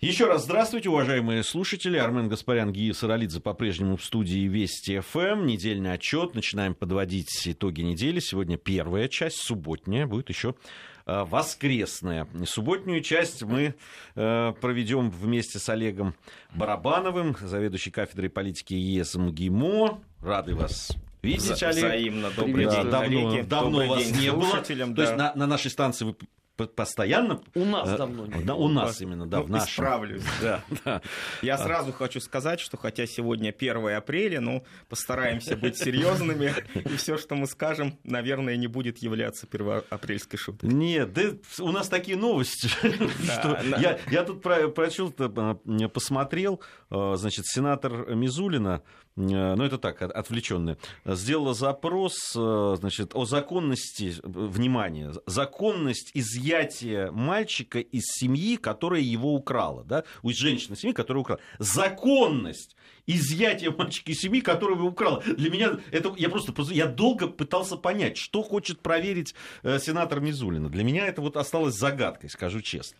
Еще раз здравствуйте, уважаемые слушатели. Армен Гаспарян, Гия Саралидзе по-прежнему в студии Вести ФМ. Недельный отчет. Начинаем подводить итоги недели. Сегодня первая часть, субботняя, будет еще э, воскресная. Субботнюю часть мы э, проведем вместе с Олегом Барабановым, заведующий кафедрой политики ЕС МГИМО. Рады вас видеть, Олег. Взаимно. Добрый Да, день, давно, коллеги. давно Добрый вас день не было. слушателям, То есть да. на, на нашей станции вы постоянно... У нас э, давно не да, у нас именно, да, Ну, в нашем. Исправлюсь. Да, да. Я сразу хочу сказать, что хотя сегодня 1 апреля, ну, постараемся быть серьезными, и все, что мы скажем, наверное, не будет являться первоапрельской шуткой. Нет, да у нас такие новости, что я, тут про- прочел, э, посмотрел, э, значит, сенатор Мизулина, ну это так, от- отвлеченно, сделала запрос, э, значит, о законности, э, внимание, законность изъятия мальчика из семьи, которая его украла, да, у женщины семьи, которая украла, законность изъятия мальчика из семьи, которого украла. Для меня это я просто я долго пытался понять, что хочет проверить э, сенатор Мизулина. Для меня это вот осталось загадкой, скажу честно.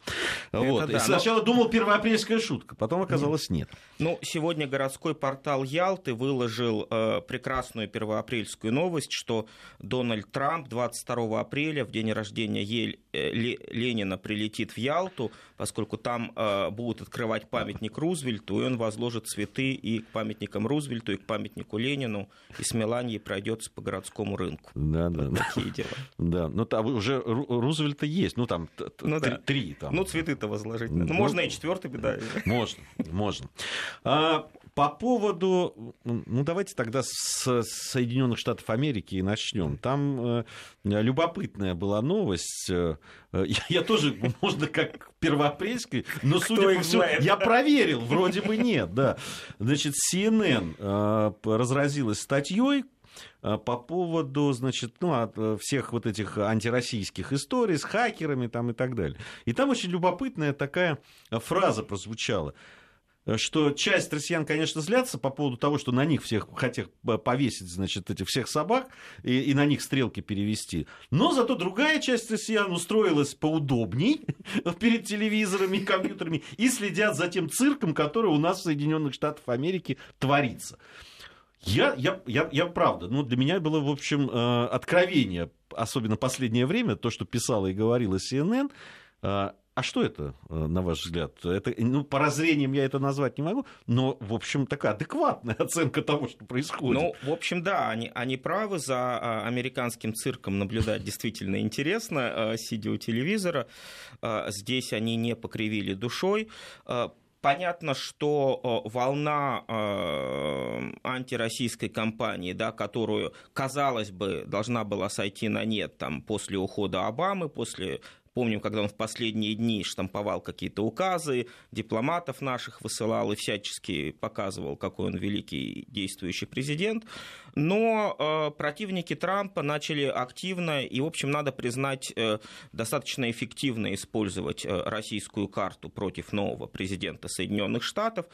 вот. да, И сначала думал первоапрельская шутка, потом оказалось нет. Ну, сегодня городской портал Ялты выложил э, прекрасную первоапрельскую новость, что Дональд Трамп 22 апреля, в день рождения Ель- э, Ле- Ленина, прилетит в Ялту, поскольку там э, будут открывать памятник Рузвельту, и он возложит цветы и к памятникам Рузвельту, и к памятнику Ленину, и с Меланией пройдется по городскому рынку. Да, да, да. Такие дела. Да, ну там уже Ру- Рузвельта есть, ну там Ну три, да. три там. Ну, цветы-то возложить. Ну, Ну, можно и четвертый, да. Можно, можно. А, по поводу, ну давайте тогда с Соединенных Штатов Америки и начнем. Там э, любопытная была новость. Э, я, я тоже, можно как первоапрельской, но судя их по всему, знает? я проверил, вроде бы нет, да. Значит, CNN э, разразилась статьей э, по поводу, значит, ну, от, э, всех вот этих антироссийских историй с хакерами там и так далее. И там очень любопытная такая э, фраза прозвучала э, что часть россиян, конечно, злятся по поводу того, что на них всех хотят э, повесить, значит, этих всех собак и, и на них стрелки перевести. Но зато другая часть россиян устроилась поудобней перед телевизорами и компьютерами и следят за тем цирком, который у нас в Соединенных Штатах Америки творится. Я, я, я, я правда, ну, для меня было, в общем, э, откровение, особенно последнее время, то, что писала и говорила CNN. Э, А что это, э, на ваш взгляд? Это, ну, по раззрениям я это назвать не могу, но, в общем, такая адекватная оценка того, что происходит. Ну, в общем, да, они, они правы. За а, американским цирком наблюдать действительно интересно, а, сидя у телевизора. Здесь они не покривили душой. Понятно, что волна антироссийской кампании, да, которую, казалось бы, должна была сойти на нет там, после ухода Обамы, после Помним, когда он в последние дни штамповал какие-то указы, дипломатов наших высылал и всячески показывал, какой он великий действующий президент. Но э, противники Трампа начали активно и, в общем, надо признать, э, достаточно эффективно использовать э, российскую карту против нового президента Соединенных Штатов.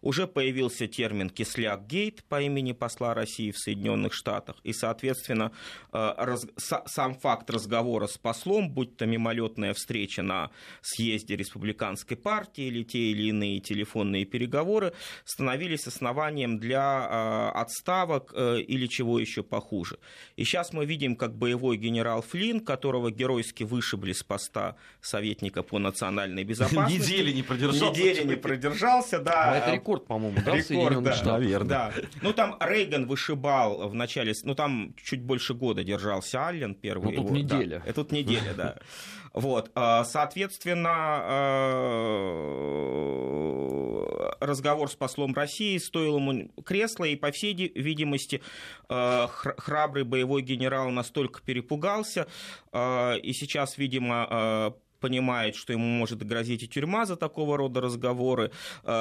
Уже появился термин «кисляк-гейт» по имени посла России в Соединенных Штатах. И, соответственно, э, раз- са- сам факт разговора с послом, будь то мимолетная встреча на съезде республиканской партии или те или иные телефонные переговоры, становились основанием для э, отставок э, или чего еще похуже. И сейчас мы видим, как боевой генерал Флинн, которого геройски вышибли с поста советника по национальной безопасности. Недели не продержался. Недели не продержался, да. А это рекорд, по-моему, да, Рекорд, да. Наверное. Да. Ну, там Рейган вышибал в начале, ну, там чуть больше года держался Аллен первый. Ну, тут его, да. неделя. Это тут неделя, да. Вот, а, соответственно, э, разговор с послом России стоил ему кресла, и, по всей ди- видимости, э, хр- храбрый боевой генерал настолько перепугался, э, и сейчас, видимо, э, понимает, что ему может грозить и тюрьма за такого рода разговоры,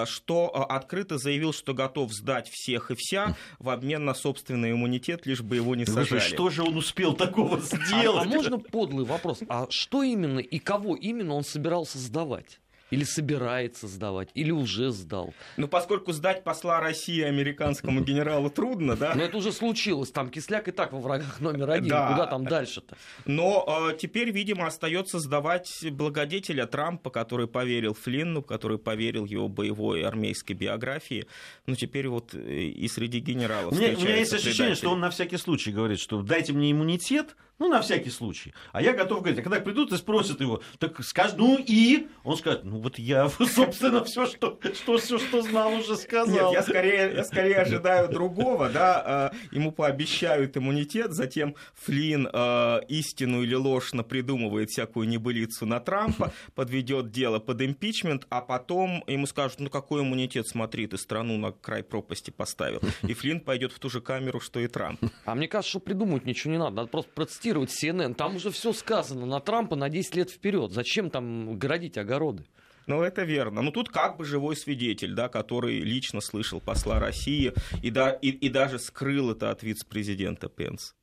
что открыто заявил, что готов сдать всех и вся в обмен на собственный иммунитет, лишь бы его не сажали. что же он успел такого А, а сделать? можно подлый вопрос? А что именно и кого именно он собирался сдавать? Или собирается сдавать, или уже сдал. Ну, поскольку сдать посла России американскому генералу трудно, да? Но это уже случилось. Там Кисляк и так во врагах номер один. Да. Куда там дальше-то? Но э, теперь, видимо, остается сдавать благодетеля Трампа, который поверил Флинну, который поверил его боевой армейской биографии. Ну, теперь вот э, и среди генералов. У меня, у меня есть ощущение, что он на всякий случай говорит, что дайте мне иммунитет, ну, на всякий случай. А я готов говорить, а когда придут и спросят его, так скажут, ну и? Он скажет, ну вот я, собственно, все, что, что, все, что знал, уже сказал. Нет, я скорее, я скорее ожидаю другого, да, э, ему пообещают иммунитет, затем Флинн э, истину или ложь придумывает всякую небылицу на Трампа, подведет дело под импичмент, а потом ему скажут, ну какой иммунитет, смотри, ты страну на край пропасти поставил. И Флинн пойдет в ту же камеру, что и Трамп. А мне кажется, что придумать ничего не надо, надо просто процитировать цитировать CNN. Там уже все сказано на Трампа на 10 лет вперед. Зачем там городить огороды? Ну, это верно. Ну, тут как бы живой свидетель, да, который лично слышал посла России и, да, и, и даже скрыл это от вице-президента Пенс.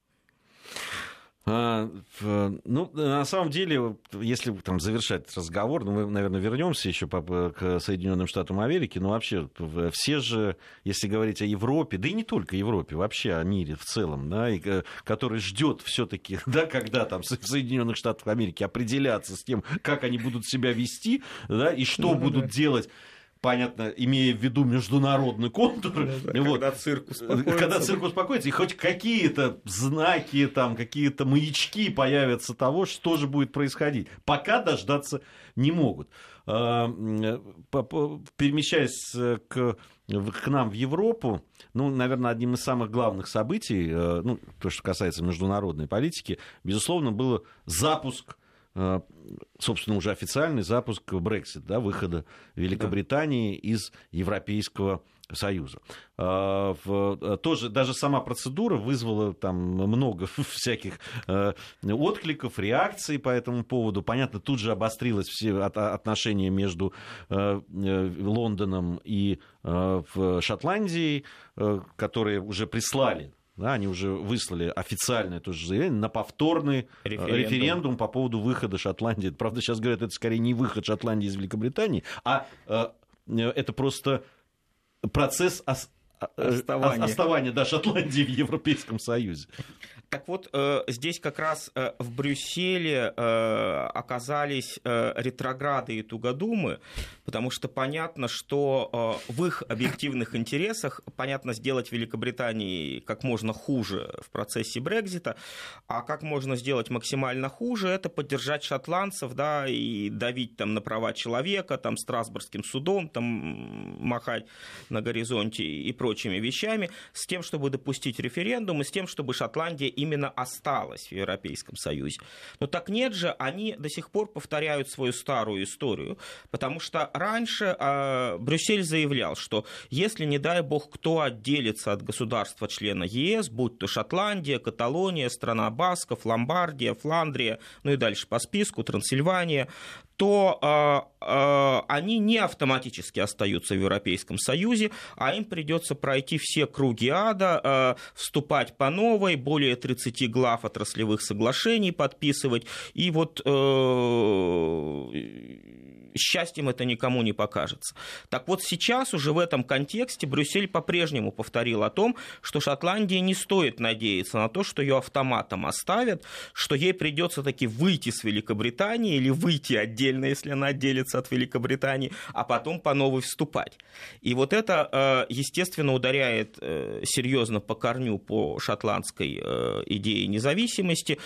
А, ну, на самом деле, если там завершать разговор, ну, мы, наверное, вернемся еще к Соединенным Штатам Америки, но вообще все же, если говорить о Европе, да и не только Европе, вообще о мире в целом, да, и, э, который ждет все-таки, да, когда там Соединенных Штатов Америки определятся с тем, как они будут себя вести, да, и что ну, будут да. делать понятно, имея в виду международный контур. Да, вот, когда цирк успокоится. Когда цирк успокоится, и хоть какие-то знаки, там, какие-то маячки появятся того, что же будет происходить. Пока дождаться не могут. А, перемещаясь к, к нам в Европу, ну, наверное, одним из самых главных событий, э, ну, то, что касается международной политики, безусловно, был запуск Э, собственно, уже официальный запуск Брексит, да, выхода Великобритании да. из Европейского Союза. Э, э, тоже даже сама процедура вызвала там много всяких откликов, реакций по этому поводу. Понятно, тут же обострилось все отношения между Лондоном и Шотландией, которые уже прислали да, они уже выслали официальное тоже заявление на повторный э, референдум. референдум по поводу выхода Шотландии. Правда, сейчас говорят, это скорее не выход Шотландии из Великобритании, а э, это просто процесс ос, э, оставания. оставания да, Шотландии в Европейском Союзе. Так вот, э, здесь как раз э, в Брюсселе э, оказались ретрограды и тугодумы, потому что понятно, что в их объективных интересах, понятно, сделать Великобритании как можно хуже в процессе Брекзита, а как можно сделать максимально хуже, это поддержать шотландцев, да, и давить там на права человека, там Страсбургским судом, там махать на горизонте и прочими вещами, с тем, чтобы допустить референдум, и с тем, чтобы Шотландия именно осталась в Европейском Союзе. Но так нет же, они до сих пор повторяют свою старую историю, потому что раньше э, Брюссель заявлял, что если, не дай бог, кто отделится от государства-члена ЕС, будь то Шотландия, Каталония, страна Басков, Ломбардия, Фландрия, ну и дальше по списку, Трансильвания, то э, э, они не автоматически остаются в Европейском Союзе, а им придется пройти все круги ада, э, вступать по новой, более 30 глав отраслевых соглашений подписывать, и вот счастьем это никому не покажется. Так вот сейчас уже в этом контексте Брюссель по-прежнему повторил о том, что Шотландии не стоит надеяться на то, что ее автоматом оставят, что ей придется таки выйти с Великобритании или выйти отдельно, если она отделится от Великобритании, а потом по новой вступать. И вот это, э, естественно, ударяет э, серьезно по корню по шотландской э, идее независимости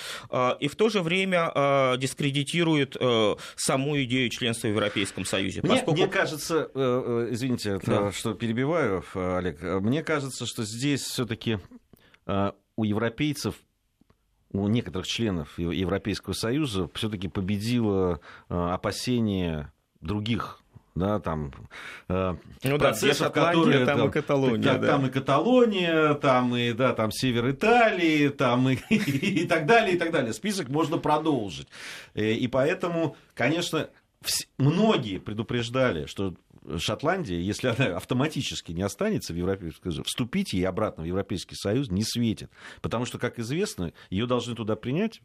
и в то же время дискредитирует саму идею членства в Европейском Союзе. Мне, поскольку... мне кажется, э, э, извините, да. что перебиваю, Олег, мне кажется, что здесь все-таки э, у европейцев у некоторых членов Европейского Союза все-таки победило опасение других да, там э, ну, процессов, да, которые там, там и Каталония, да. там и Каталония, там и да, там север Италии, там и, и так далее, и так далее. Список можно продолжить. И поэтому, конечно, многие предупреждали, что Шотландия, если она автоматически не останется в Европейском Союзе, вступить ей обратно в Европейский Союз не светит. Потому что, как известно, ее должны туда принять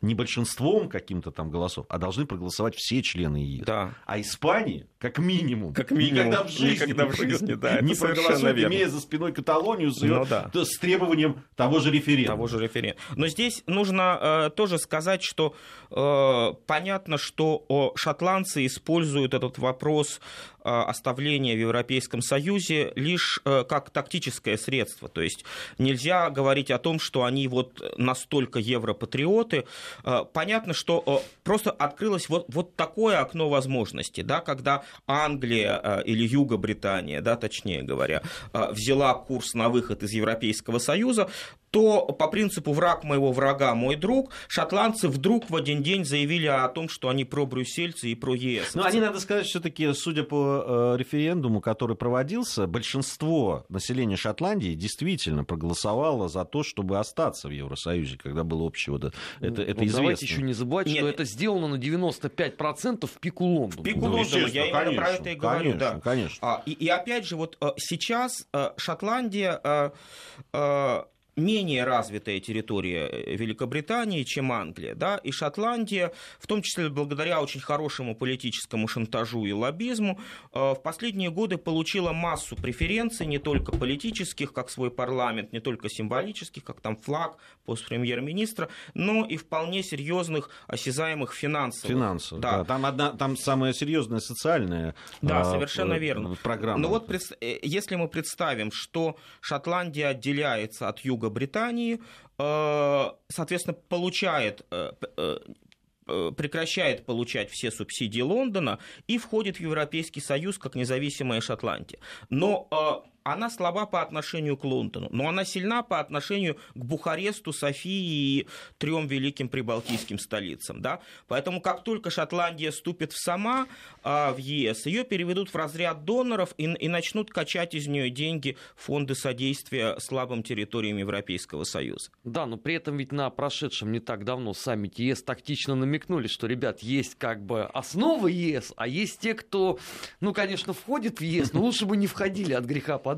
не большинством каким-то там голосов, а должны проголосовать все члены ЕС. Да. А Испания, как минимум, как минимум никогда в жизни, никогда в жизни да, не проголосует, верно. имея за спиной Каталонию с, ее, Ну да. с требованием того же референдума. того же референдума. Но здесь нужно э, тоже сказать, что э, понятно, что о, шотландцы используют этот вопрос э, оставления в Европейском Союзе лишь э, как тактическое средство. То есть нельзя говорить о том, что они вот настолько европатриоты. Э, понятно, что э, просто открылось вот, вот такое окно возможностей, да, когда Англия э, или Юго-Британия, да, точнее говоря, э, взяла курс на выход из Европейского Союза, то по принципу «враг моего врага мой друг» шотландцы вдруг в один день заявили о том, что они про-брюссельцы и про-ЕС. Но они, надо сказать, все-таки, судя по э, референдуму, который проводился, большинство населения Шотландии действительно проголосовало за то, чтобы остаться в Евросоюзе, когда было общее вот это, это, это Ну, известно. Давайте еще не забывать, что Нет. это сделано на 95% в пику Лондона. пику Ну, Лондона, я именно про конечно, это и говорю, конечно, да. конечно. А, и, и опять же, вот э, сейчас э, Шотландия менее развитая территория э, Великобритании, чем Англия, да, и Шотландия, в том числе благодаря очень хорошему политическому шантажу и лоббизму, э, в последние годы получила массу преференций, не только политических, как свой парламент, не только символических, как там флаг, пост премьер-министра, но и вполне серьезных осязаемых финансовых. Финансово, Да. да. Там, одна, там самая серьезная социальная Да, а, совершенно э, верно. программа. Ну вот э, если мы представим, что Шотландия отделяется от Юга-Британии, э, соответственно, получает э, э, прекращает получать все субсидии Лондона и входит в Европейский Союз как независимая Шотландия. Но она слаба по отношению к Лондону, но она сильна по отношению к Бухаресту, Софии и трем великим прибалтийским столицам. Да? Поэтому как только Шотландия ступит в сама а, в ЕС, ее переведут в разряд доноров и, и начнут качать из нее деньги фонды содействия слабым территориям Европейского Союза. Да, но при этом ведь на прошедшем не так давно саммите ЕС тактично намекнули, что, ребят, есть как бы основы ЕС, а есть те, кто, ну, конечно, входит в ЕС, но лучше бы не входили от греха подальше.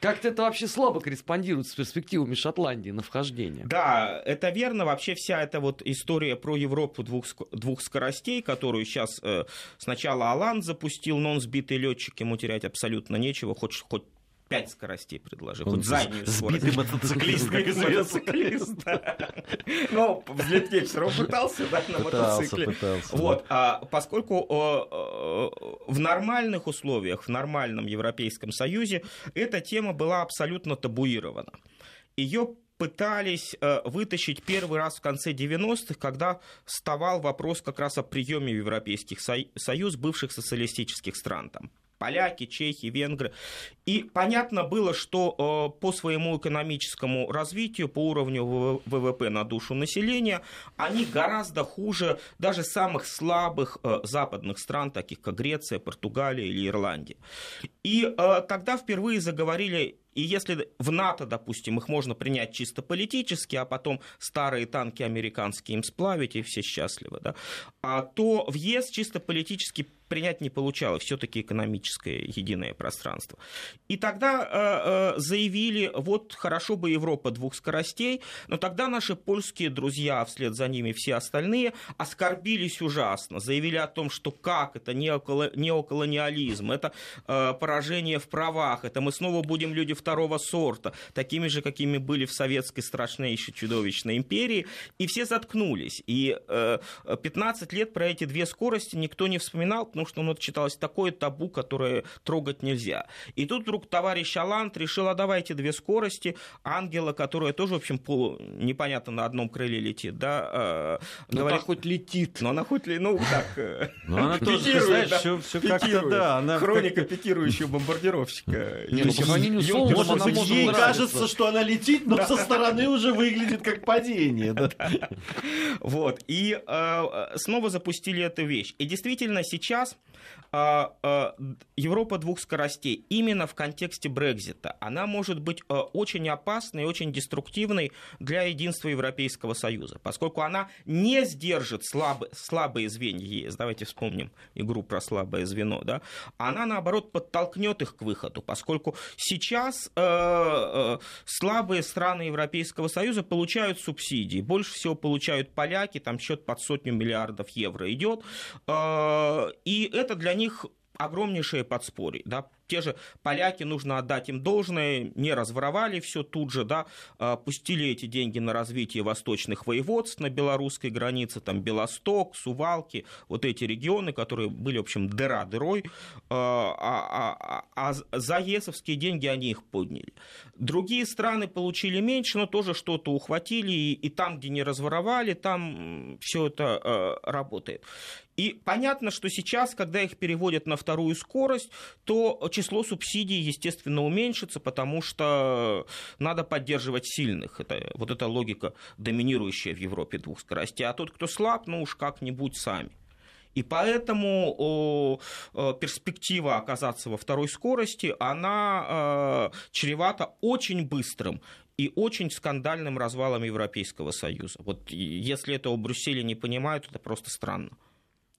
Как-то это вообще слабо корреспондирует с перспективами Шотландии на вхождение. Да, это верно. Вообще вся эта вот история про Европу двух, двух скоростей, которую сейчас э, сначала Алан запустил, но он сбитый летчик, ему терять абсолютно нечего, хоть, хоть пять скоростей предложи, Он хоть заднюю скорость. Сбитый мотоциклист, как известно. Но взлететь все равно пытался, да, на мотоцикле. Вот, а поскольку э, э, в нормальных условиях, в нормальном Европейском Союзе эта тема была абсолютно табуирована. Ее пытались э, вытащить первый раз в конце 90-х, когда вставал вопрос как раз о приеме в Европейский Союз бывших социалистических стран. Там, поляки, чехи, венгры. И понятно было, что э, по своему экономическому развитию, по уровню ВВ- ВВП на душу населения, они гораздо хуже даже самых слабых э, западных стран, таких как Греция, Португалия или Ирландия. И э, тогда впервые заговорили и если в НАТО, допустим, их можно принять чисто политически, а потом старые танки американские им сплавить, и все счастливы, да, а то в ЕС чисто политически принять не получалось, все-таки экономическое единое пространство. И тогда э, э, заявили, вот хорошо бы Европа двух скоростей, но тогда наши польские друзья, а вслед за ними все остальные, оскорбились ужасно, заявили о том, что как это неоколо- неоколониализм, это э, поражение в правах, это мы снова будем люди второго сорта, такими же, какими были в советской страшнейшей чудовищной империи, и все заткнулись. И э, 15 лет про эти две скорости никто не вспоминал, потому что ну, это считалось такое табу, которое трогать нельзя. И тут вдруг товарищ Алант решил, а давайте две скорости, Ангела, которая тоже, в общем, полу... непонятно на одном крыле летит, да, э, Но говорит, она хоть летит. но она хоть ли, ну, так... э, Ну, она тоже, ты знаешь, да, все, все как-то, да. Она Хроника пикирующего бомбардировщика. Не, ну, по сравнению с Ё- Солнцем Может она быть, может ей кажется, что она летит, но со стороны уже выглядит как падение. Вот. И э, снова запустили эту вещь. И действительно сейчас а, а, Европа двух скоростей именно в контексте Брекзита, она может быть а, очень опасной очень деструктивной для единства Европейского Союза, поскольку она не сдержит слабые, слабые звенья ЕС. Давайте вспомним игру про слабое звено. Да? Она, наоборот, подтолкнет их к выходу, поскольку сейчас слабые страны Европейского Союза получают субсидии. Больше всего получают поляки, там счет под сотню миллиардов евро идет. И это для них огромнейшее подспорье. Да? Те же поляки, нужно отдать им должное, не разворовали все тут же, да, а, пустили эти деньги на развитие восточных воеводств на белорусской границе, там Белосток, Сувалки, вот эти регионы, которые были, в общем, дыра дырой, а, а, а, а за ЕСовские деньги они их подняли. Другие страны получили меньше, но тоже что-то ухватили, и, и там, где не разворовали, там все это работает. И понятно, что сейчас, когда их переводят на вторую скорость, то число субсидий, естественно, уменьшится, потому что надо поддерживать сильных. Это вот эта логика, доминирующая в Европе двух скоростей. А тот, кто слаб, ну уж как-нибудь сами. И поэтому о, о, перспектива оказаться во второй скорости, она э, чревата очень быстрым и очень скандальным развалом Европейского Союза. Вот если этого Брюсселе не понимают, это просто странно.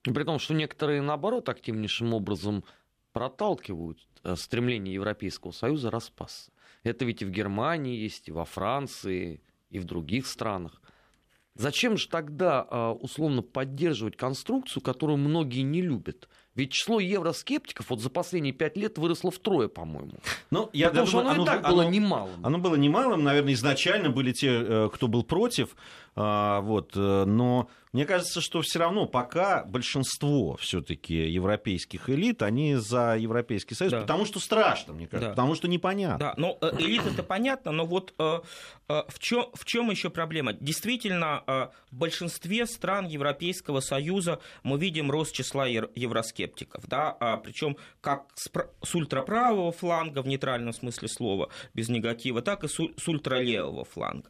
При том, что некоторые, наоборот, активнейшим образом проталкивают э, стремление Европейского Союза распасться. Это ведь и в Германии есть, и во Франции, и в других странах. Зачем же тогда э, условно поддерживать конструкцию, которую многие не любят? Ведь число евроскептиков вот за последние пять лет выросло втрое, по-моему. Ну, я Потому думаю, что оно, оно и так оно, было немалым. Оно было немалым, наверное, изначально были те, э, кто был против, вот, но мне кажется, что все равно пока большинство все-таки европейских элит, они за Европейский Союз, да. потому что страшно, мне кажется, да. потому что непонятно. Да, но э, элит это понятно, но вот э, э, в чем, в чем еще проблема? Действительно, в большинстве стран Европейского Союза мы видим рост числа евроскептиков, да, а причем как с ультраправого фланга в нейтральном смысле слова, без негатива, так и с ультралевого фланга.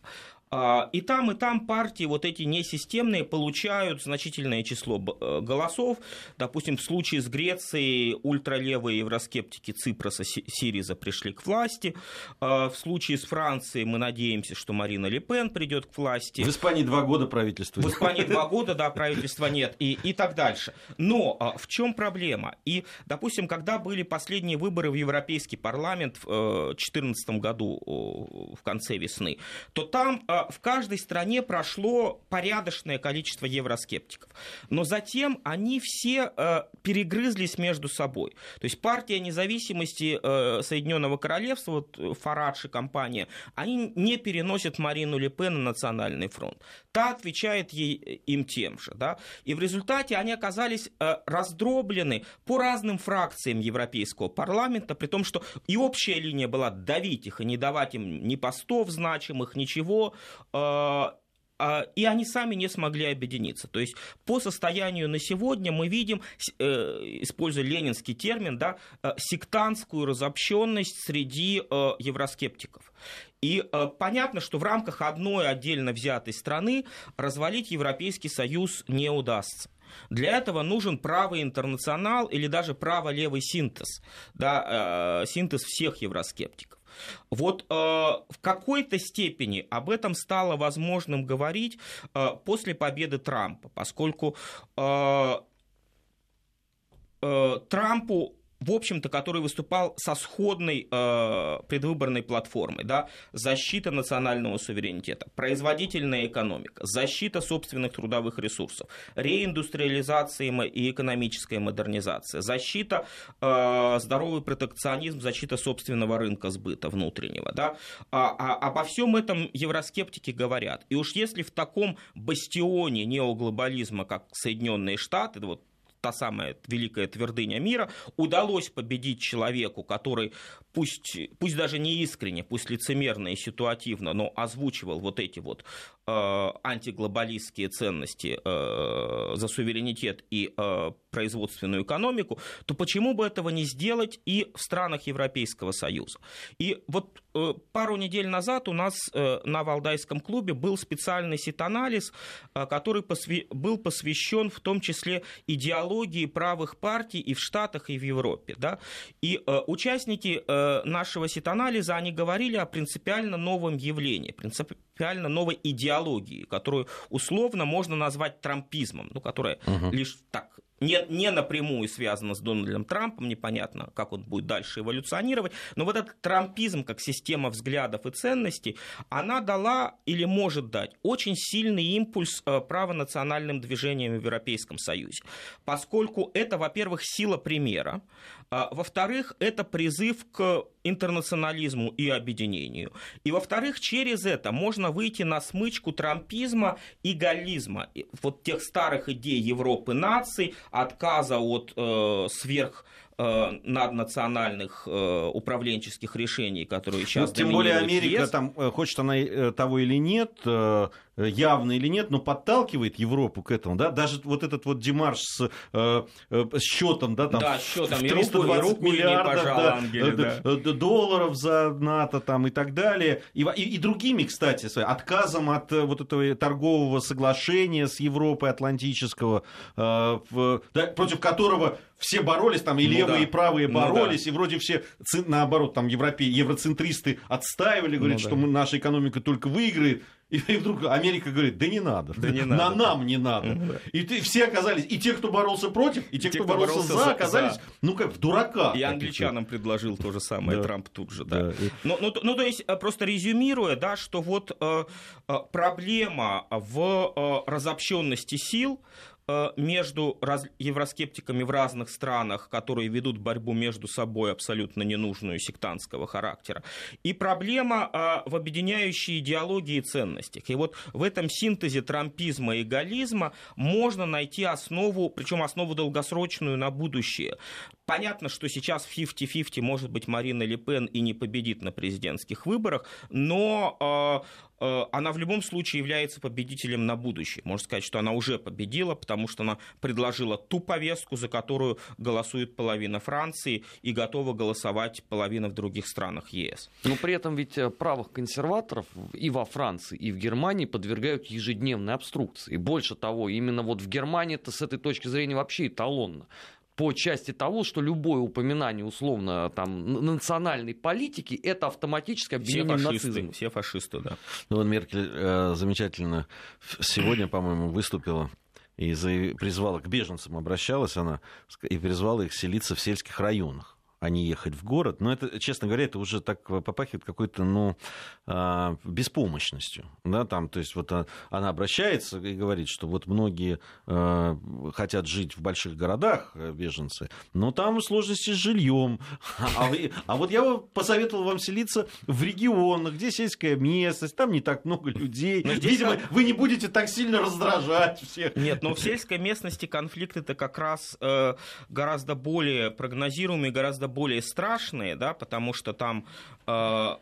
А, и там, и там партии вот эти несистемные получают значительное число э, голосов. Допустим, в случае с Грецией ультралевые евроскептики Ципроса, Сириза пришли к власти. А, в случае с Францией мы надеемся, что Марина Ле Пен придет к власти. В Испании два года правительства. В Испании два года, да, правительства нет. И, и так дальше. Но а, в чем проблема? И, допустим, когда были последние выборы в Европейский парламент в 2014 э, году в конце весны, то там в каждой стране прошло порядочное количество евроскептиков. Но затем они все э, перегрызлись между собой. То есть партия независимости э, Соединенного Королевства, вот э, Фарадж и компания, они не переносят Марину Ле Пен на Национальный фронт. Та отвечает ей, им тем же. Да? И в результате они оказались раздроблены по разным фракциям Европейского парламента, при том, что и общая линия была давить их и не давать им ни постов значимых, ничего. А, а, и они сами не смогли объединиться. То есть по состоянию на сегодня мы видим, э, используя ленинский термин, да, э, сектантскую разобщенность среди э, евроскептиков. И понятно, что в рамках одной отдельно взятой страны развалить Европейский Союз не удастся. Для этого нужен правый интернационал или даже право-левый синтез, да, синтез всех евроскептиков. Вот э, в какой-то степени об этом стало возможным говорить э, после победы Трампа, поскольку э, э, Трампу в общем-то, который выступал со сходной э, предвыборной платформой, да, защита национального суверенитета, производительная экономика, защита собственных трудовых ресурсов, реиндустриализация и экономическая модернизация, защита, э, здоровый протекционизм, защита собственного рынка сбыта внутреннего, да, а, а, обо всем этом евроскептики говорят. И уж если в таком бастионе неоглобализма, как Соединенные Штаты, вот та самая великая твердыня мира, удалось победить человеку, который пусть, пусть даже не искренне, пусть лицемерно и ситуативно, но озвучивал вот эти вот э, антиглобалистские ценности э, за суверенитет и э, производственную экономику, то почему бы этого не сделать и в странах Европейского Союза? И вот э, пару недель назад у нас э, на Валдайском клубе был специальный сит-анализ, э, который посвя- был посвящен в том числе идеологии правых партий и в Штатах, и в Европе. Да? И э, участники э, нашего ситанализа, они говорили о принципиально новом явлении, принципиально новой идеологии, которую условно можно назвать трампизмом, ну, которая угу. лишь так не, не напрямую связано с Дональдом Трампом, непонятно, как он будет дальше эволюционировать, но вот этот трампизм как система взглядов и ценностей, она дала или может дать очень сильный импульс э, правонациональным движениям в Европейском Союзе, поскольку это, во-первых, сила примера, а, во-вторых, это призыв к интернационализму и объединению. И во-вторых, через это можно выйти на смычку трампизма и галлизма. Вот тех старых идей Европы наций, отказа от э, сверх Э, наднациональных э, управленческих решений, которые сейчас ну, Тем более Америка, там, э, хочет она того или нет, явно или нет, но подталкивает Европу к этому, да, даже вот этот вот демарш с, э, с счетом, да, там, да, счетом, в 320 руку, миллиардов пожал, да, Ангеле, да. долларов за НАТО там и так далее, и, и, и другими, кстати, отказом от вот этого торгового соглашения с Европой Атлантического, э, в, да, против которого все боролись, там и ну, левые, да. и правые боролись, ну, да. и вроде все, наоборот, там европе, евроцентристы отстаивали, говорят, ну, да. что мы, наша экономика только выиграет. И, и вдруг Америка говорит, да не надо, да не надо. на нам не надо. Да. И ты, все оказались, и те, кто боролся против, и те, и кто, кто боролся, боролся за, оказались, за. ну как, в дурака. И англичанам предложил то же самое да. Трамп тут же, да. да. Ну, ну, ну, то есть, э, просто резюмируя, да, что вот э, э проблема в э, разобщенности сил, между раз... евроскептиками в разных странах, которые ведут борьбу между собой абсолютно ненужную сектантского характера, и проблема э, в объединяющей идеологии и ценностях. И вот в этом синтезе трампизма и галлизма можно найти основу, причем основу долгосрочную на будущее. Понятно, что сейчас 50-50 может быть Марина Ле Пен и не победит на президентских выборах, но э, э, она в любом случае является победителем на будущее. Можно сказать, что она уже победила, потому что она предложила ту повестку, за которую голосует половина Франции и готова голосовать половина в других странах ЕС. Но при этом ведь э, правых консерваторов и во Франции, и в Германии подвергают ежедневной обструкции. Больше того, именно вот в Германии это с этой точки зрения вообще эталонно по части того, что любое упоминание условно там национальной политики это автоматически обвинение все фашисты, нацизма. Все фашисты, да. Ну, вот Меркель э, замечательно сегодня, по-моему, выступила и призвала к беженцам, обращалась она и призвала их селиться в сельских районах а не ехать в город. Но это, честно говоря, это уже так попахивает какой-то, ну, а, беспомощностью. Да, там, то есть вот она обращается и говорит, что вот многие а, хотят жить в больших городах, э, беженцы, но там сложности с жильем. А, вы, а вот я посоветовал вам селиться в регионах, где сельская местность, там не так много людей. Но Видимо, вы не будете так сильно раздражать всех. Нет, но в сельской местности конфликт это как раз э, гораздо более прогнозируемый, гораздо более страшные, да, потому что там э,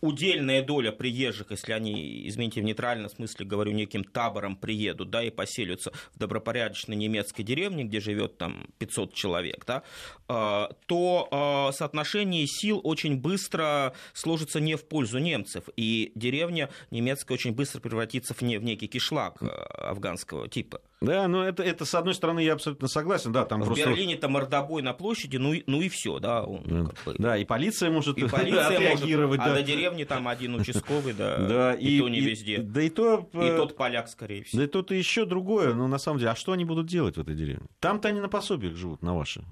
удельная доля приезжих, если они, извините, в нейтральном смысле говорю, неким табором приедут, да, и поселятся в добропорядочной немецкой деревне, где живет там 500 человек, да, э, то э, соотношение сил очень быстро сложится не в пользу немцев, и деревня немецкая очень быстро превратится в, не, в некий кишлак афганского типа. Да, ну это, это с одной стороны я абсолютно согласен, да, там в просто... Берлине-то мордобой на площади, ну, и, ну и все, да. Он, ну, как бы... Да, и полиция может и полиция отреагировать. Может, да. А до деревни там один участковый, да, да и, и то не и, везде. Да и то... И тот поляк, скорее всего. Да и тот и еще другое, но на самом деле, а что они будут делать в этой деревне? Там-то они на пособиях живут, на ваши.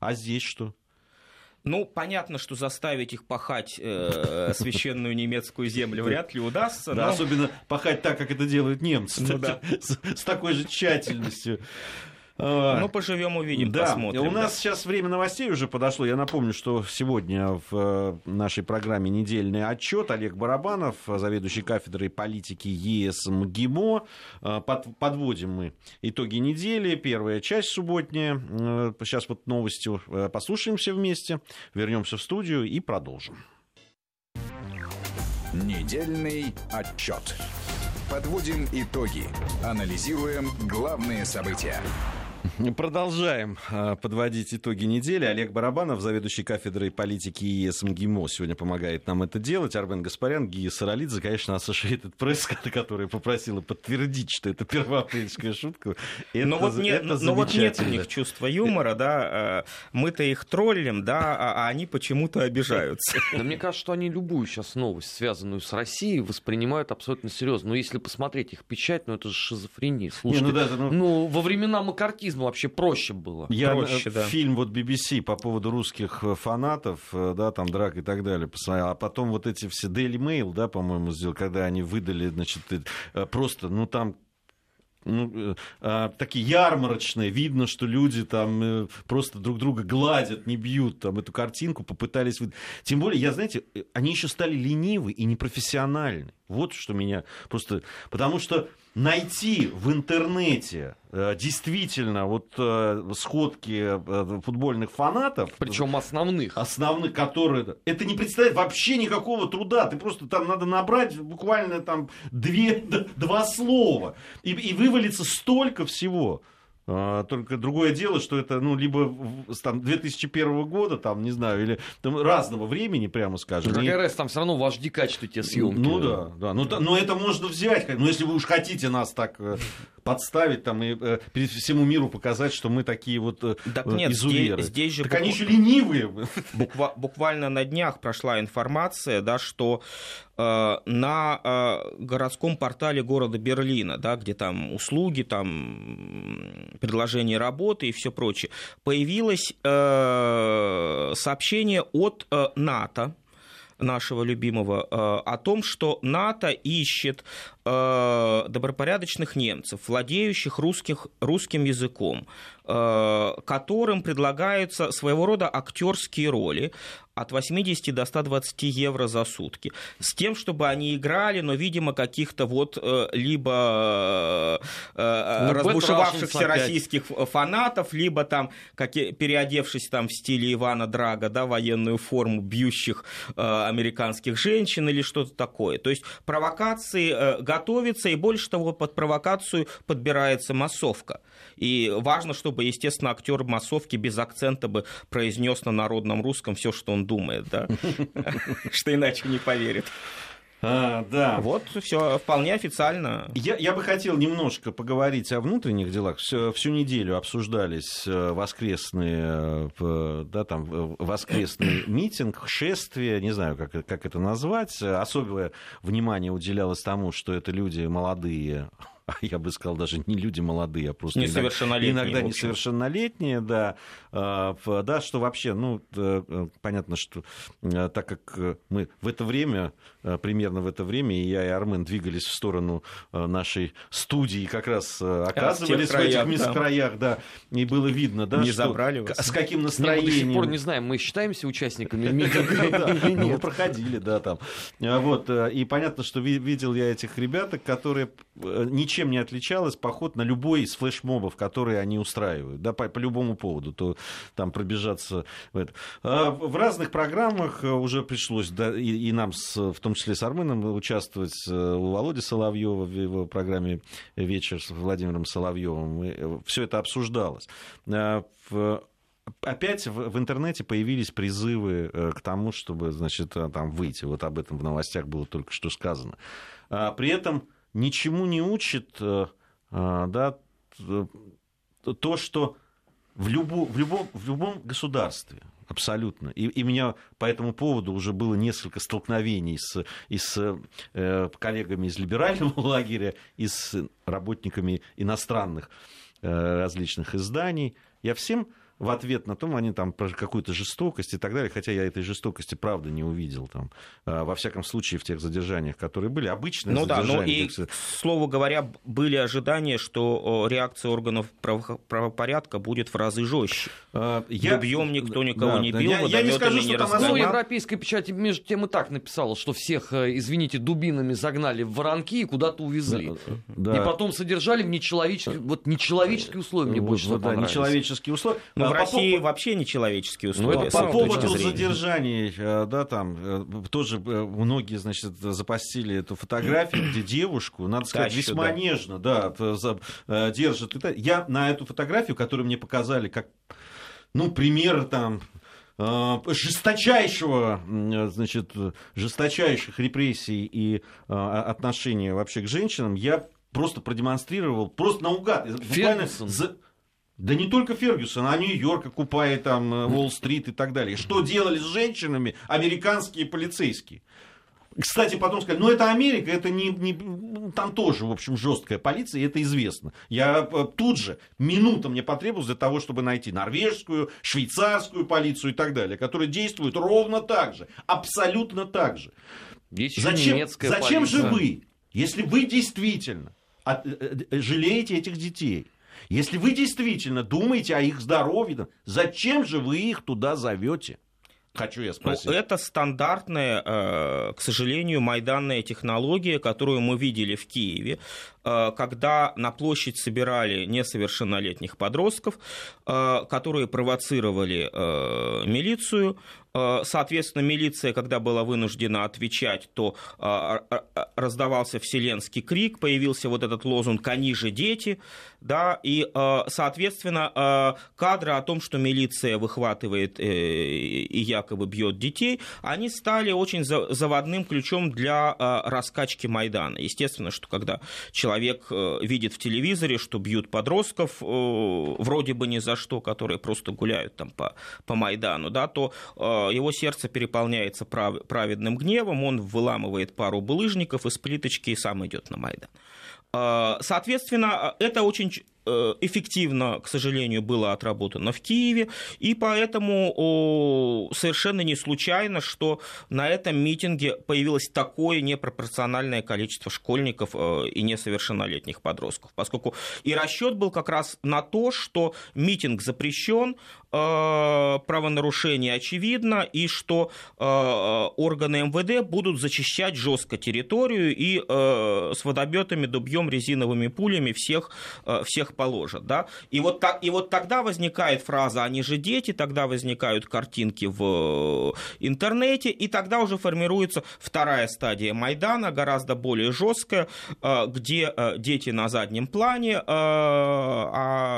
А здесь что? Ну, понятно, что заставить их пахать э, священную немецкую землю вряд ли удастся. Да, но... особенно пахать так, как это делают немцы, ну, да. с, с такой же тщательностью. Ну, поживем, увидим, да. посмотрим. У нас да. сейчас время новостей уже подошло. Я напомню, что сегодня в э, нашей программе недельный отчет Олег Барабанов, заведующий кафедрой политики ЕС МГИМО. Э, под, подводим мы итоги недели. Первая часть субботняя. Э, сейчас вот новостью послушаем все вместе. Вернемся в студию и продолжим. Недельный отчет. Подводим итоги. Анализируем главные события. Продолжаем а, подводить итоги недели. Олег Барабанов, заведующий кафедрой политики ИЕС МГИМО, сегодня помогает нам это делать. Армен Гаспарян, Гия Саралидзе, конечно, Associated Press, которая попросила подтвердить, что это первоапрельская шутка. Это, но вот, нет, но вот нет у них чувства юмора, да. Э, мы-то их троллим, да, а, а они почему-то обижаются. Да мне кажется, что они любую сейчас новость, связанную с Россией, воспринимают абсолютно серьезно. Но если посмотреть их печать, ну это же шизофрения. Слушайте, ну, да, ну... ну во времена макартизма вообще проще было. Я проще, да. фильм вот BBC по поводу русских э, фанатов, э, да, там драк и так далее посмотрел, а потом вот эти все Daily Mail, да, по-моему, сделал, когда они выдали, значит, э, просто, ну там ну, а, такие ярмарочные, видно, что люди там э, просто друг друга гладят, не бьют там эту картинку, попытались... Тем более, я, знаете, они еще стали ленивы и непрофессиональны. Вот что меня просто... Потому что найти в интернете э, действительно вот э, сходки э, футбольных фанатов. Причем основных. Основных, которые... Это не представляет вообще никакого труда. Ты просто там надо набрать буквально там две, два слова. И, и вывалится столько всего. А, только другое дело, что это, ну, либо там 2001 года, там, не знаю, или там, разного времени, прямо скажем. Ну, какая там все равно в HD качестве те съемки. Ну да, да. Ну, но это можно взять. Ну, если вы уж хотите нас так э, подставить там и э, перед всему миру показать, что мы такие вот э, так нет, изуверы. Здесь, здесь же так букв... они еще ленивые. Буква... Буквально на днях прошла информация, да, что на э, городском портале города Берлина, да, где там услуги, там предложение работы и все прочее, появилось э, сообщение от э, НАТО, нашего любимого, э, о том, что НАТО ищет э, добропорядочных немцев, владеющих русских, русским языком, э, которым предлагаются своего рода актерские роли от 80 до 120 евро за сутки, с тем, чтобы они играли, но, видимо, каких-то вот либо ну, разбушевавшихся российских фанатов, либо там, как, переодевшись там в стиле Ивана Драга, да, военную форму бьющих американских женщин или что-то такое. То есть провокации готовится, и больше того, под провокацию подбирается массовка. И важно, чтобы, естественно, актер массовки без акцента бы произнес на народном русском все, что он думает, да, что иначе не поверит. А, да. Вот все вполне официально. Я, я бы хотел немножко поговорить о внутренних делах. Всю, всю неделю обсуждались э, воскресные, э, да, там, э, воскресный митинг, шествие, не знаю, как, как это назвать. Особое внимание уделялось тому, что это люди молодые, я бы сказал, даже не люди молодые, а просто несовершеннолетние, иногда несовершеннолетние, да, а, да, что вообще, ну, э, понятно, что э, так как мы в это время, э, примерно в это время, и я, и Армен двигались в сторону нашей студии, как раз оказывались в, в этих мискроях, да. да, и было видно, да, не что, забрали вас. с каким настроением. Мы до сих пор не знаем, мы считаемся участниками митинга ну, Мы проходили, да, там. Вот, и понятно, что видел я этих ребяток, которые ничего ничем не отличалась поход на любой из флешмобов, которые они устраивают, да, по, по любому поводу, то там пробежаться в это. А в разных программах э, уже пришлось, да, и, и нам, с, в том числе с Арменом, участвовать э, у Володи Соловьева в его программе «Вечер» с Владимиром Соловьевым. Э, Все это обсуждалось. А в опять в, в интернете появились призывы к тому, чтобы, значит, там выйти. Вот об этом в новостях было только что сказано. А при этом ничему не учит э, э, да, то, что в, любо, в, любом, в любом государстве, абсолютно. И, и меня по этому поводу уже было несколько столкновений с, и с э, коллегами из либерального лагеря, и с работниками иностранных э, различных изданий. Я всем в ответ на том, они там про какую-то жестокость и так далее, хотя я этой жестокости, правда, не увидел там, а, во всяком случае, в тех задержаниях, которые были, обычные ну задержания. Да, ну и, к слову говоря, были ожидания, что реакция органов правопорядка будет в разы жестче. А, я... Убьем, никто никого да, не бил, я, я не скажу, что не там Ну, европейская печать между тем и так написала, что всех, э, извините, дубинами загнали в воронки и куда-то увезли. Да, да. И потом содержали в нечеловеческие, вот нечеловеческие условия мне больше вот, да, нечеловеческие условия. Ну, в России по... вообще нечеловеческие ну, условия. Ну, по поводу задержаний, да, там тоже многие, значит, запостили эту фотографию, где девушку, надо сказать, Тащу, весьма да. нежно, да, держит. Я на эту фотографию, которую мне показали как ну, пример там Э, жесточайшего, значит, жесточайших репрессий и э, отношения вообще к женщинам я просто продемонстрировал, просто наугад. Фергюсон. За... Да не только Фергюсон, а Нью-Йорк, окупая там э, Уолл-стрит и так далее. Что делали с женщинами американские полицейские? Кстати, потом сказали, ну это Америка, это не, не... Там тоже, в общем, жесткая полиция, и это известно. Я э, тут же, минута мне потребовалась для того, чтобы найти норвежскую, швейцарскую полицию и так далее, которые действуют ровно так же, абсолютно так же. Есть зачем зачем же вы, если вы действительно э, жалеете этих детей, если вы действительно думаете о их здоровье, зачем же вы их туда зовете? Хочу я спросить. Ну, это стандартная, э, к сожалению, майданная технология, которую мы видели в Киеве, э, когда на площадь собирали несовершеннолетних подростков, э, которые провоцировали милицию, соответственно, милиция, когда была вынуждена отвечать, то э, раздавался вселенский крик, появился вот этот лозунг «Они же дети», да, и, э, соответственно, кадры о том, что милиция выхватывает и якобы бьет детей, они стали очень заводным ключом для раскачки Майдана. Естественно, что когда человек видит в телевизоре, что бьют подростков, вроде бы ни за что, которые просто гуляют там по, по Майдану, да, то его сердце переполняется праведным гневом, он выламывает пару булыжников из плиточки и сам идет на Майдан. А, соответственно, это очень Э, эффективно, к сожалению, было отработано в Киеве, и поэтому совершенно не случайно, что на этом митинге появилось такое непропорциональное количество школьников э, и несовершеннолетних подростков, поскольку и расчет был как раз на то, что митинг запрещен, э, правонарушение очевидно, и что органы МВД будут зачищать жестко территорию и с водометами, дубьем, резиновыми пулями всех, всех положат. Да? И, вот так, и вот тогда возникает фраза «они же дети», тогда возникают картинки в интернете, и тогда уже формируется вторая стадия Майдана, гораздо более жесткая, э, где э, дети на заднем плане, э, а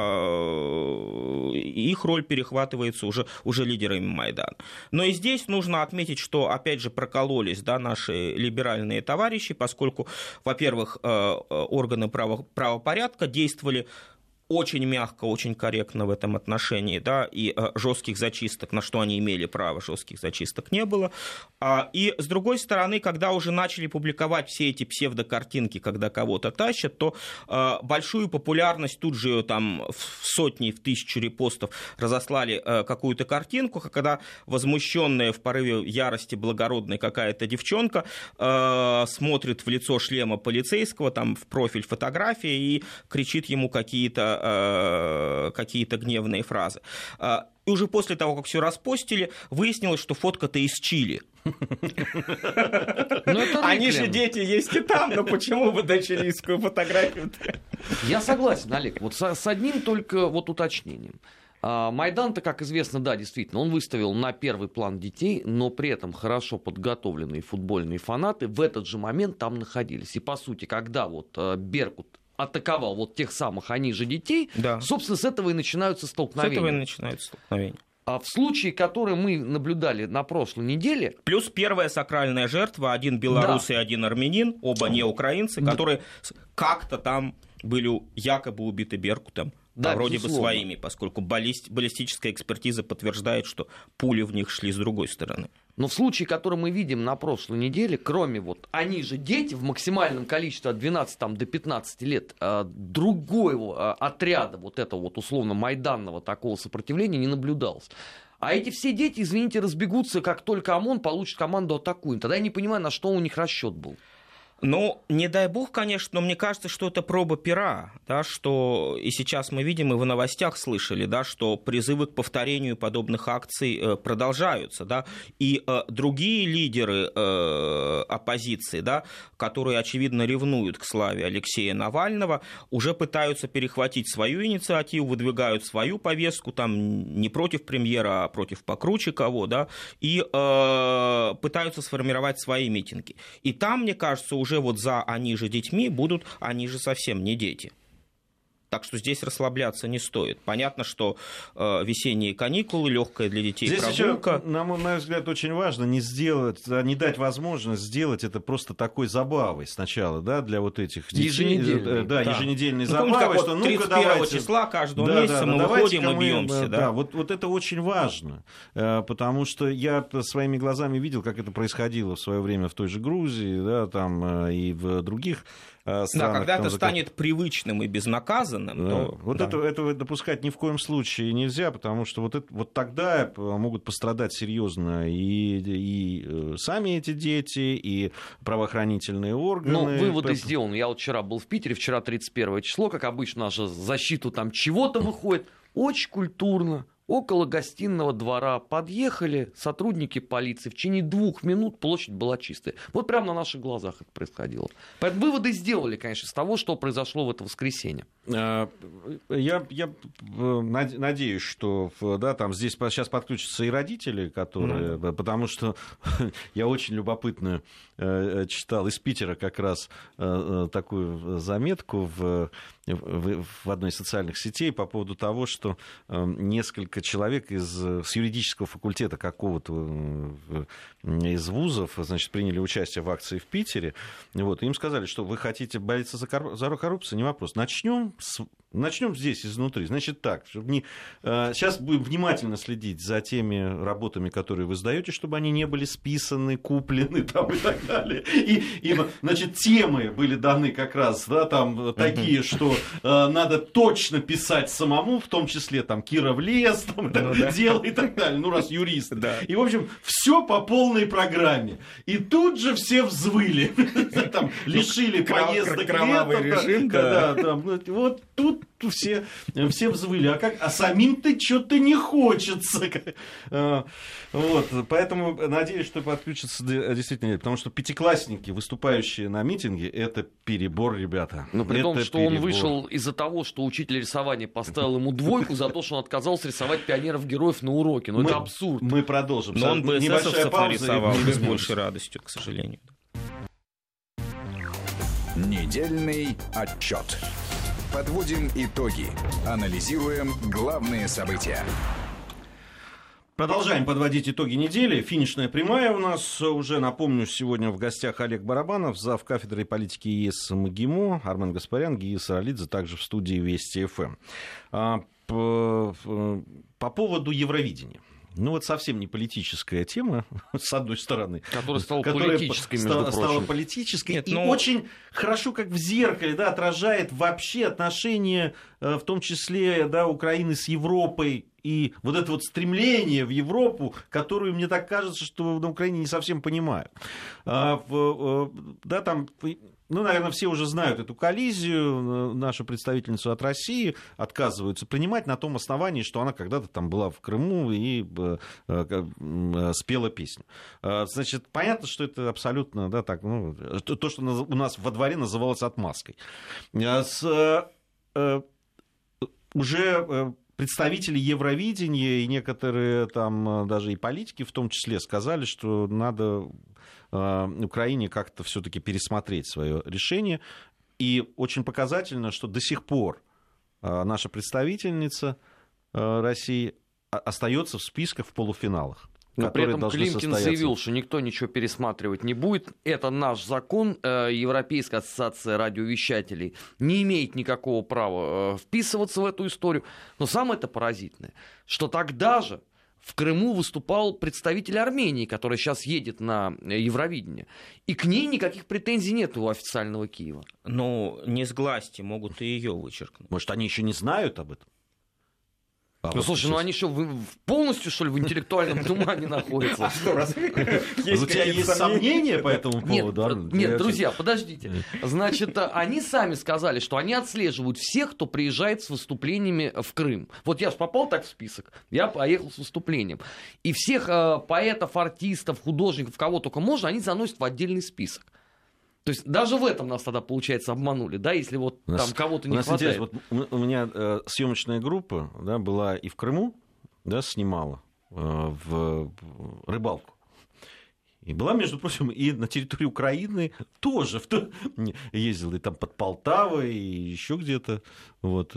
их роль перехватывается уже, уже лидерами Майдана. Но и здесь нужно отметить, что, опять же, прокололись да, наши либеральные товарищи, поскольку, во-первых, органы право, правопорядка действовали очень мягко, очень корректно в этом отношении, да, и э, жестких зачисток, на что они имели право, жестких зачисток не было. А, и с другой стороны, когда уже начали публиковать все эти псевдокартинки, когда кого-то тащат, то э, большую популярность тут же там в сотни, в тысячу репостов разослали э, какую-то картинку, когда возмущенная в порыве ярости благородная какая-то девчонка смотрит в лицо шлема полицейского, там в профиль фотографии и кричит ему какие-то э, какие-то гневные фразы. А, и уже после того, как все распостили, выяснилось, что фотка-то из Чили. Ну, Они же дети есть и там, но почему вы дать чилийскую фотографию? Я согласен, Олег. Вот с одним только вот уточнением. А, Майдан-то, как известно, да, действительно, он выставил на первый план детей, но при этом хорошо подготовленные футбольные фанаты в этот же момент там находились. И, по сути, когда вот э, Беркут атаковал вот тех самых, они же детей, да. собственно, с этого и начинаются столкновения. С этого и начинаются столкновения. А в случае, который мы наблюдали на прошлой неделе... Плюс первая сакральная жертва, один белорус да. и один армянин, оба не украинцы, которые да. как-то там были якобы убиты Беркутом. Да, вроде безусловно. бы своими, поскольку баллистическая экспертиза подтверждает, что пули в них шли с другой стороны. Но в случае, который мы видим на прошлой неделе, кроме вот они же дети в максимальном количестве от 12 там, до 15 лет, а, другого а, отряда вот этого вот условно майданного такого сопротивления не наблюдалось. А эти все дети, извините, разбегутся, как только ОМОН получит команду атакуем. Тогда я не понимаю, на что у них расчет был. Ну, не дай бог, конечно, но мне кажется, что это проба пера, да, что и сейчас мы видим, и в новостях слышали, да, что призывы к повторению подобных акций э, продолжаются, да, и э, другие лидеры э, оппозиции, да, которые, очевидно, ревнуют к славе Алексея Навального, уже пытаются перехватить свою инициативу, выдвигают свою повестку, там, не против премьера, а против покруче кого, да, и э, пытаются сформировать свои митинги. И там, мне кажется, уже уже вот за «они же детьми» будут «они же совсем не дети». Так что здесь расслабляться не стоит. Понятно, что э, весенние каникулы, легкая для детей здесь прогулка. Еще, на мой взгляд, очень важно не сделать, не дать возможность сделать это просто такой забавой сначала, да, для вот этих детей. Еженедельной. Да, да. еженедельной ну, забавой, что ну 31 давайте... числа каждого да, месяца да, мы выходим и бьемся. Да, да вот, вот это очень важно, э, потому что я своими глазами видел, как это происходило в свое время в той же Грузии, да, там э, и в других Э, странах. Да, когда это станет привычным и безнаказанным, да. то... Вот да. это, этого допускать ни в коем случае нельзя, потому что вот, это, вот тогда могут пострадать серьезно и, и э, сами эти дети, и правоохранительные органы. Ну, выводы сделаны. Я вот вчера был в Питере, вчера 31 число, как обычно, наша защиту там чего-то выходит. Очень культурно, Около гостиного двора подъехали сотрудники полиции. В течение двух минут площадь была чистая. Вот прямо на наших глазах это происходило. Поэтому выводы сделали, конечно, из того, что произошло в это воскресенье. А, я, я э, надеюсь, что да, там здесь сейчас подключатся и родители, которые... Mm. Потому что я очень любопытно э, читал из Питера как раз э, такую заметку в в, в одной из социальных сетей по поводу того, что э, несколько человек из, с юридического факультета какого-то э, из вузов значит, приняли участие в акции в Питере. Вот, и им сказали, что вы хотите бороться за, кор- за коррупцию, не вопрос. Начнем sw- Начнем здесь изнутри. Значит так, чтобы не... сейчас э, будем внимательно следить за теми работами, которые вы сдаете, чтобы они не были списаны, куплены там и так далее. И, и значит, темы были даны как раз, да, там такие, что э, надо точно писать самому, в том числе там Кира Влес, там, ну, да. дело и так далее, ну раз юрист. Да. И, в общем, все по полной программе. И тут же все взвыли, там, лишили поездок Кровавый режим, да. Вот тут все, все взвыли. А, как, а самим-то что-то не хочется. А, вот, поэтому надеюсь, что подключатся действительно, потому что пятиклассники, выступающие на митинге, это перебор, ребята. Но при это том, что перебор. он вышел из-за того, что учитель рисования поставил ему двойку за то, что он отказался рисовать пионеров-героев на уроке. Ну, это абсурд. Мы продолжим. Но он бы эсэсовцев нарисовал с большей радостью, к сожалению. Недельный отчет. Подводим итоги. Анализируем главные события. Продолжаем подводить итоги недели. Финишная прямая у нас. Уже напомню, сегодня в гостях Олег Барабанов, зав. кафедрой политики ЕС МГИМО, Армен Гаспарян, Гия Саралидзе, также в студии Вести ФМ. Эм. А, по, по поводу Евровидения ну вот совсем не политическая тема, с одной стороны. Которая стала которая политической, между стала, прочим. Стала политической Нет, и но... Ну, очень хорошо, как в зеркале, да, отражает вообще отношения, э, в том числе, да, Украины с Европой, и вот это вот стремление в Европу, которую, мне так кажется, что на Украине не совсем понимают. А, э, да, там ну, наверное, все уже знают эту коллизию. Нашу представительницу от России отказываются принимать на том основании, что она когда-то там была в Крыму и э, э, спела песню. Э, значит, понятно, что это абсолютно, да, так, ну, то, что у нас во дворе называлось отмазкой. С, уже представители Евровидения и некоторые там даже и политики в том числе сказали, что надо Э, Украине как-то все-таки пересмотреть свое решение. И очень показательно, что до сих пор э, наша представительница э, России остается в списках в полуфиналах. Но при этом Климкин заявил, что никто ничего пересматривать не будет. Это наш закон. Европейская ассоциация радиовещателей не имеет никакого права вписываться в эту историю. Но самое это поразительное, что тогда же в Крыму выступал представитель Армении, который сейчас едет на Евровидение. И к ней никаких претензий нет у официального Киева. Ну, не сглазьте, могут и ее вычеркнуть. Может, они еще не знают об этом? А Ну вот слушай, сейчас- ну они что, полностью, что ли, в интеллектуальном тумане находятся? А что, разве У тебя есть сомнения по этому поводу? Арнольд? нет, друзья, подождите. Значит, они сами сказали, что они отслеживают всех, кто приезжает с выступлениями в Крым. Вот я же попал так в список, я поехал с выступлением. И всех а, поэтов, артистов, художников, кого только можно, они заносят в отдельный список. То есть даже в этом нас тогда, получается, обманули, да, если вот У нас- там кого-то У не нас хватает. интересно, вот у у меня э, съемочная группа да, была и в Крыму, да, снимала э, в рыбалку. И была, между прочим, и на территории Украины тоже. В то... Ездила и там под Полтавой, и еще где-то. Вот.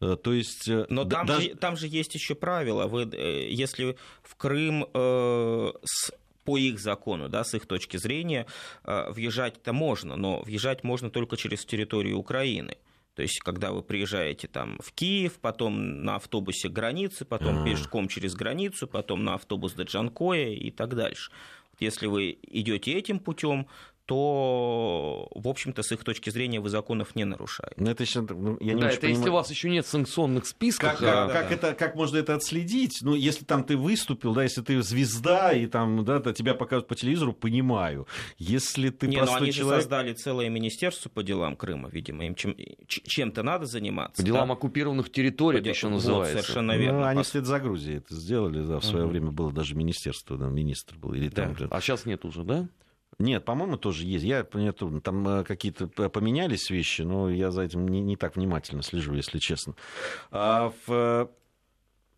Э, То есть... э, Но да- там, даже- же, там же есть еще правило. Вы, э, если в Крым э, с- по их закону, да, с их точки зрения, э, въезжать-то можно, но въезжать можно только через территорию Украины. То есть, когда вы приезжаете там в Киев, потом на автобусе к границе, потом А. пешком через границу, потом на автобус до Джанкоя и так дальше. Если вы идете этим путем, то, в общем-то, с их точки зрения вы законов не нарушаете. Ну, это еще, ну, я не да, это если понимаю. у вас еще нет санкционных списков. Как, как- да, как да. это, как можно это отследить? Ну, если там ты выступил, да, если ты звезда, и там, да, то тебя показывают по телевизору, понимаю. Если ты Не, ну простой они же человек... создали целое министерство по делам Крыма, видимо, им чем, чем-то надо заниматься. По делам да? оккупированных территорий, это Вот, еще вот, называется. совершенно верно. Ну, они вслед за Грузией это сделали, да, в свое Мгм. время было даже министерство, да, министр был. Или там, Да. да. А сейчас нет уже, да? Нет, по-моему, тоже есть. Я, мне. Там э, какие-то поменялись вещи, но я за этим не, не так внимательно слежу, если честно. А в, э,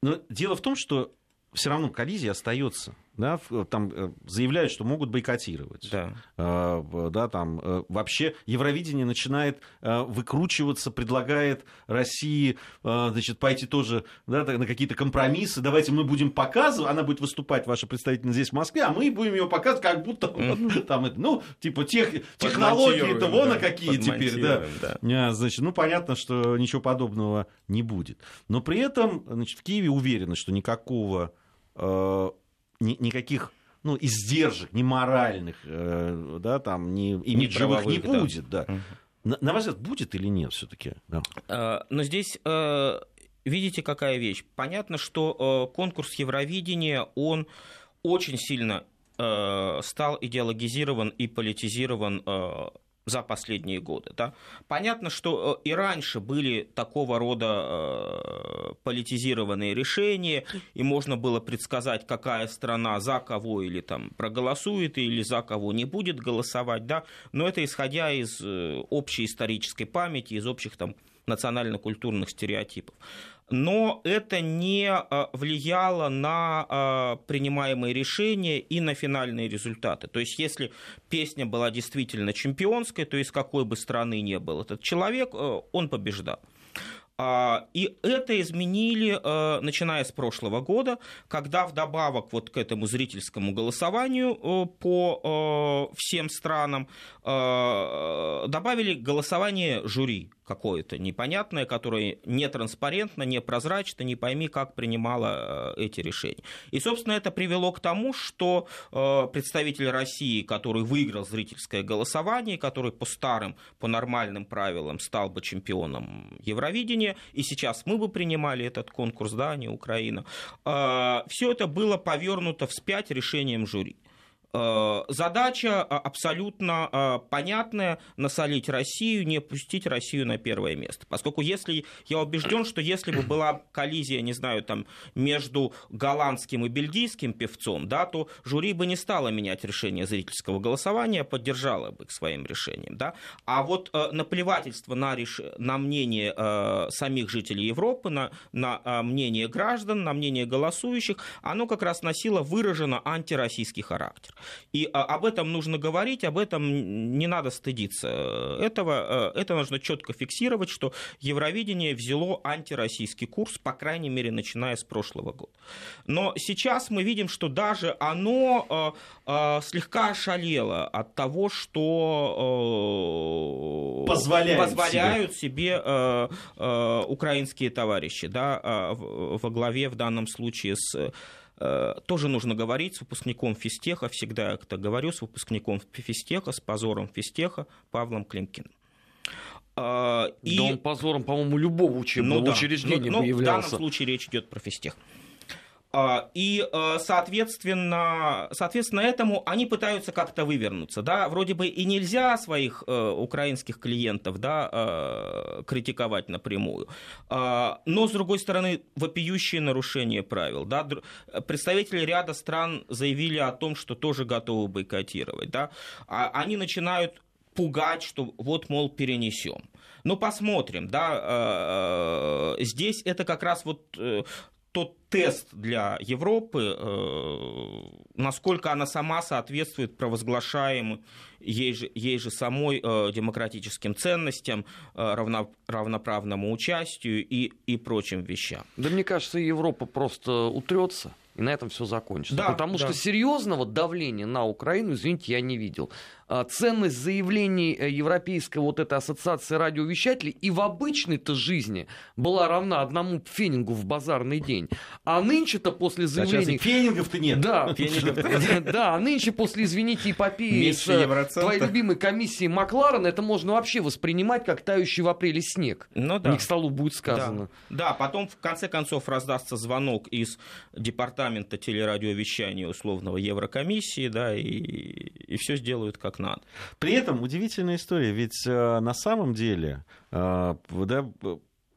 но дело в том, что все равно коллизия остается. Да, в- там э, заявляют, что могут бойкотировать. Да. Э, да, там, э, вообще Евровидение начинает э, выкручиваться, предлагает России э, значит, пойти тоже да, на какие-то компромиссы. Давайте мы будем показывать, она будет выступать, ваша представительница здесь в Москве, а мы будем ее показывать, как будто вот там, это, ну, типа, тех, технологии-то вон да, а какие теперь, да. да. Значит, ну, понятно, что ничего подобного не будет. Но при этом, значит, в Киеве уверены, что никакого, э, ни- никаких ну, издержек, ни моральных, э, да, там, ни имиджевых не да. будет, да. Мгм. На, на ваш взгляд, будет или нет все-таки? Э, Но здесь э, видите, какая вещь. Понятно, что э, конкурс Евровидения, он очень сильно э, стал идеологизирован и политизирован э, за последние годы. Да? Понятно, что э, и раньше были такого рода э, политизированные решения, и можно было предсказать, какая страна за кого или там проголосует, или за кого не будет голосовать, да? но это исходя из э, общей исторической памяти, из общих там национально-культурных стереотипов. Но это не э, влияло на э, принимаемые решения и на финальные результаты. То есть, если песня была действительно чемпионской, то из какой бы страны ни был этот человек, э, он побеждал. А, И это изменили, начиная с прошлого года, когда вдобавок вот к этому зрительскому голосованию по всем странам добавили голосование жюри какое-то непонятное, которое нетранспарентно, непрозрачно, не пойми, как принимало э, эти решения. И, собственно, это привело к тому, что э, представитель России, который выиграл зрительское голосование, который по старым, по нормальным правилам стал бы чемпионом Евровидения, и сейчас мы бы принимали этот конкурс, да, а не Украина, все это было повернуто вспять решением жюри. Э, Задача а, абсолютно а, понятная – насолить Россию, не пустить Россию на первое место. Поскольку если, я убежден, что если бы была коллизия, не знаю, там, между голландским и бельгийским певцом, да, то жюри бы не стало менять решение зрительского голосования, а поддержало бы к своим решениям. Да. А вот э, наплевательство на, реш... на мнение э, самих жителей Европы, на, на мнение граждан, на мнение голосующих, оно как раз носило выраженно антироссийский характер. И а, об этом нужно говорить, об этом не надо стыдиться этого. э, Это нужно четко фиксировать, что Евровидение взяло антироссийский курс, по крайней мере, начиная с прошлого года. Но сейчас мы видим, что даже оно э, э, слегка ошалело от того, что э, Позволяют позволяют себе, э, э, украинские товарищи, да, э, во главе в данном случае с э, тоже нужно говорить с выпускником физтеха, всегда это говорю, с выпускником физтеха, с позором физтеха Павлом Климкиным. И... Да он позором, по-моему, любого учебного ну, да. учреждения но, но в данном случае речь идет про физтех. А, и, э, соответственно, соответственно, этому они пытаются как-то вывернуться. Да? Вроде бы и нельзя своих э, украинских клиентов да, э, критиковать напрямую. А, но, с другой стороны, вопиющие нарушения правил. Да? Представители ряда стран заявили о том, что тоже готовы бойкотировать. Да? А они начинают пугать, что вот, мол, перенесем. Ну, посмотрим, да, здесь это как раз вот тот тест для Европы, э, насколько она сама соответствует провозглашаемым ей же, ей же самой э, демократическим ценностям, э, равно, равноправному участию и, и прочим вещам. Да мне кажется, Европа просто утрется. И на этом все закончится. Да, Потому да. что серьезного давления на Украину, извините, я не видел. А, ценность заявлений э, Европейской вот этой ассоциации радиовещателей и в обычной-то жизни была равна одному фенингу в базарный день. А нынче-то после заявлений... А фенингов-то нет. Да, да, а нынче после, извините, эпопеи с э, твоей любимой комиссией Макларен, это можно вообще воспринимать как тающий в апреле снег. Ну да. Не к столу будет сказано. Да. да, потом в конце концов раздастся звонок из департамента телерадиовещания условного Еврокомиссии, да, и, и все сделают как надо. При этом удивительная история, ведь э, на самом деле э, да,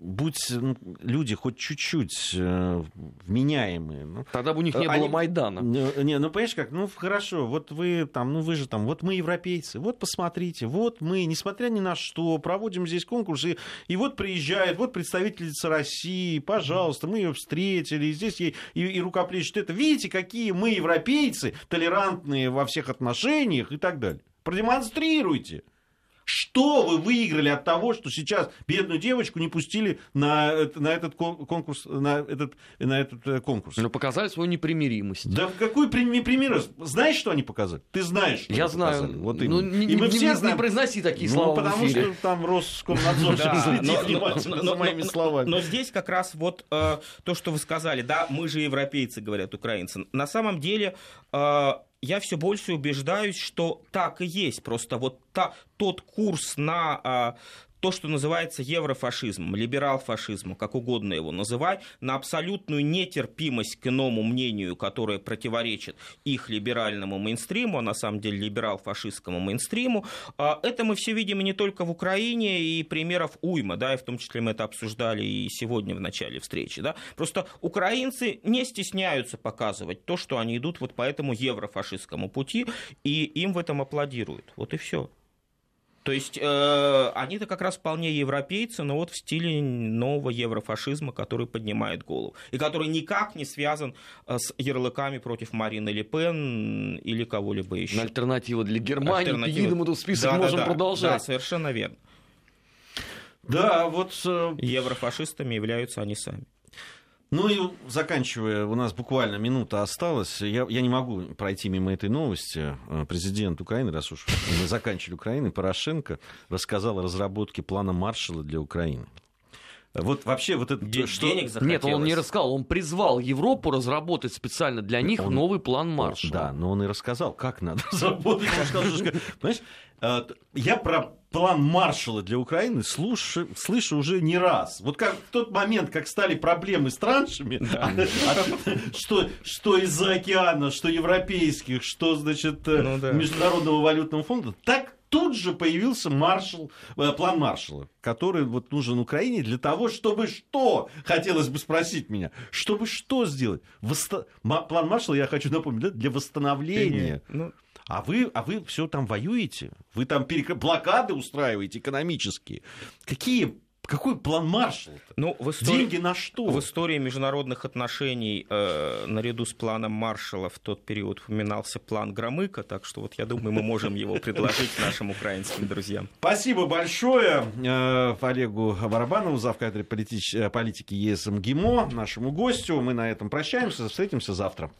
будь ну, люди хоть чуть-чуть э, вменяемые. Ну, Тогда бы у них не они, было Майдана. Не, ну понимаешь как, ну хорошо, вот вы там, ну вы же там, вот мы европейцы, вот посмотрите, вот мы, несмотря ни на что, проводим здесь конкурсы, и, и вот приезжает, вот представительница России, пожалуйста, мы ее встретили, и здесь ей и, и рукоплещет это. Видите, какие мы европейцы, толерантные во всех отношениях и так далее. Продемонстрируйте. Что вы выиграли от того, что сейчас бедную девочку не пустили на, на этот конкурс, на этот, на этот э, конкурс? Ну, показали свою непримиримость. Да в какую непримиримость? Знаешь, что они показали? Ты знаешь, что Я знаю. Показали. Вот ну, не, И мы не, все не, знаем. не произноси такие ну, слова потому что там Роскомнадзор следит внимательно за моими словами. Но здесь как раз вот э, то, что вы сказали, да, мы же европейцы, говорят украинцы. На самом деле э, я все больше убеждаюсь, что так и есть. Просто вот та, тот курс на а, то, что называется еврофашизмом, либерал-фашизмом, как угодно его называть, на абсолютную нетерпимость к иному мнению, которое противоречит их либеральному мейнстриму, а на самом деле либерал-фашистскому мейнстриму, а, это мы все видим не только в Украине, и примеров уйма, да, и в том числе мы это обсуждали и сегодня в начале встречи, да, просто украинцы не стесняются показывать то, что они идут вот по этому еврофашистскому пути, и им в этом аплодируют, вот и все. То есть э, они-то как раз вполне европейцы, но вот в стиле нового еврофашизма, который поднимает голову. И который никак не связан э, с ярлыками против Марины Ле Пен или кого-либо еще. Альтернатива для Германии, Альтернатива... единому тут список да, можем да, продолжать. Да, совершенно верно. Да, вот... Э, Еврофашистами являются они сами. Ну и заканчивая, у нас буквально минута осталась. Я, я не могу пройти мимо этой новости. Э, президент Украины, раз уж мы заканчивали Украину, Порошенко рассказал о разработке плана Маршала для Украины. Вот вообще вот это... Денег что... Захотелось. Нет, он не рассказал, он призвал Европу разработать специально для них он... новый план Маршала. Да, но он и рассказал, как надо разработать. Понимаешь, э, я про план Маршала для Украины слышу, слышу уже не раз. Вот как в тот момент, как стали проблемы с траншами, да. что, что из-за океана, что европейских, что, значит, э, ну, да. Международного валютного фонда, так тут же появился маршал, э, план Маршала, который вот нужен Украине для того, чтобы что, хотелось бы спросить меня, чтобы что сделать? Восто... План Маршала, я хочу напомнить, для восстановления. Ну... А вы, а вы все там воюете? Вы там перекр... блокады устраиваете экономические? Какие какой план Маршалла? Ну, в истории, Деньги на что? В истории международных отношений э, наряду с планом Маршалла в тот период упоминался план Громыка, так что вот я думаю, мы можем его предложить нашим украинским друзьям. Спасибо большое э, Олегу Барабанову, завкадре политики ЕС МГИМО, нашему гостю. Мы на этом прощаемся, встретимся завтра.